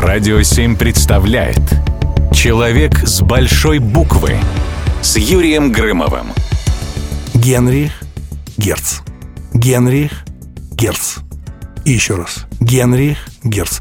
Радио 7 представляет Человек с большой буквы с Юрием Грымовым. Генрих Герц. Генрих Герц. И еще раз. Генрих Герц.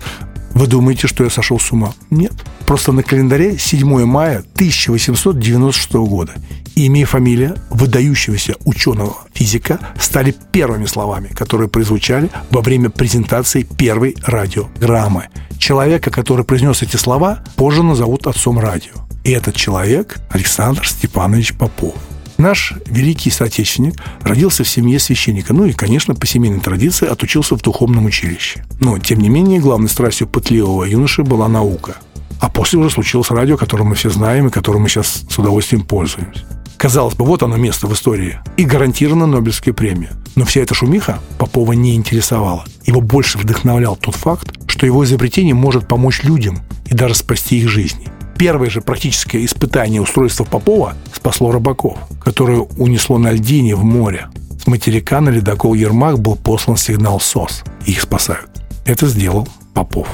Вы думаете, что я сошел с ума? Нет. Просто на календаре 7 мая 1896 года имя и фамилия выдающегося ученого-физика стали первыми словами, которые прозвучали во время презентации первой радиограммы. Человека, который произнес эти слова, позже назовут отцом радио. И этот человек Александр Степанович Попов. Наш великий соотечественник родился в семье священника, ну и, конечно, по семейной традиции отучился в духовном училище. Но, тем не менее, главной страстью пытливого юноши была наука. А после уже случилось радио, которое мы все знаем и которым мы сейчас с удовольствием пользуемся. Казалось бы, вот оно место в истории. И гарантированно Нобелевская премия. Но вся эта шумиха Попова не интересовала. Его больше вдохновлял тот факт, что его изобретение может помочь людям и даже спасти их жизни. Первое же практическое испытание устройства Попова спасло рыбаков, которое унесло на льдине в море. С материка на ледокол Ермак был послан сигнал СОС. Их спасают. Это сделал Попов.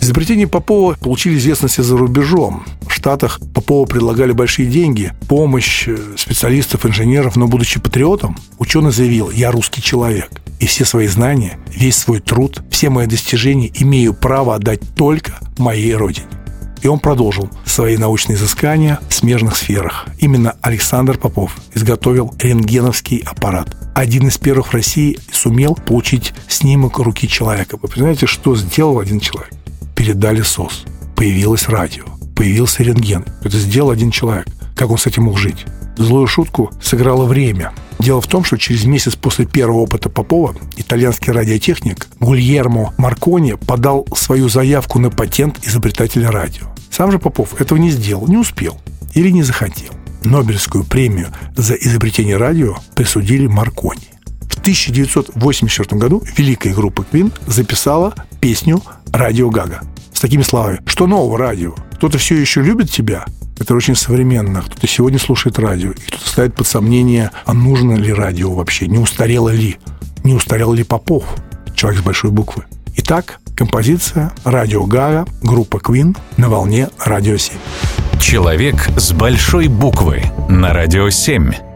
Изобретения Попова получили известность за рубежом. Штатах Попову предлагали большие деньги, помощь э, специалистов, инженеров, но будучи патриотом, ученый заявил «Я русский человек, и все свои знания, весь свой труд, все мои достижения имею право отдать только моей родине». И он продолжил свои научные изыскания в смежных сферах. Именно Александр Попов изготовил рентгеновский аппарат. Один из первых в России сумел получить снимок руки человека. Вы понимаете, что сделал один человек? передали СОС. Появилось радио, появился рентген. Это сделал один человек. Как он с этим мог жить? Злую шутку сыграло время. Дело в том, что через месяц после первого опыта Попова итальянский радиотехник Гульермо Маркони подал свою заявку на патент изобретателя радио. Сам же Попов этого не сделал, не успел или не захотел. Нобелевскую премию за изобретение радио присудили Маркони. В 1984 году великая группа Queen записала песню «Радио Гага» с такими словами. Что нового радио? Кто-то все еще любит тебя? Это очень современно. Кто-то сегодня слушает радио, и кто-то ставит под сомнение, а нужно ли радио вообще, не устарело ли, не устарел ли Попов, человек с большой буквы. Итак, композиция «Радио Гага», группа Queen на волне «Радио 7». Человек с большой буквы на «Радио 7».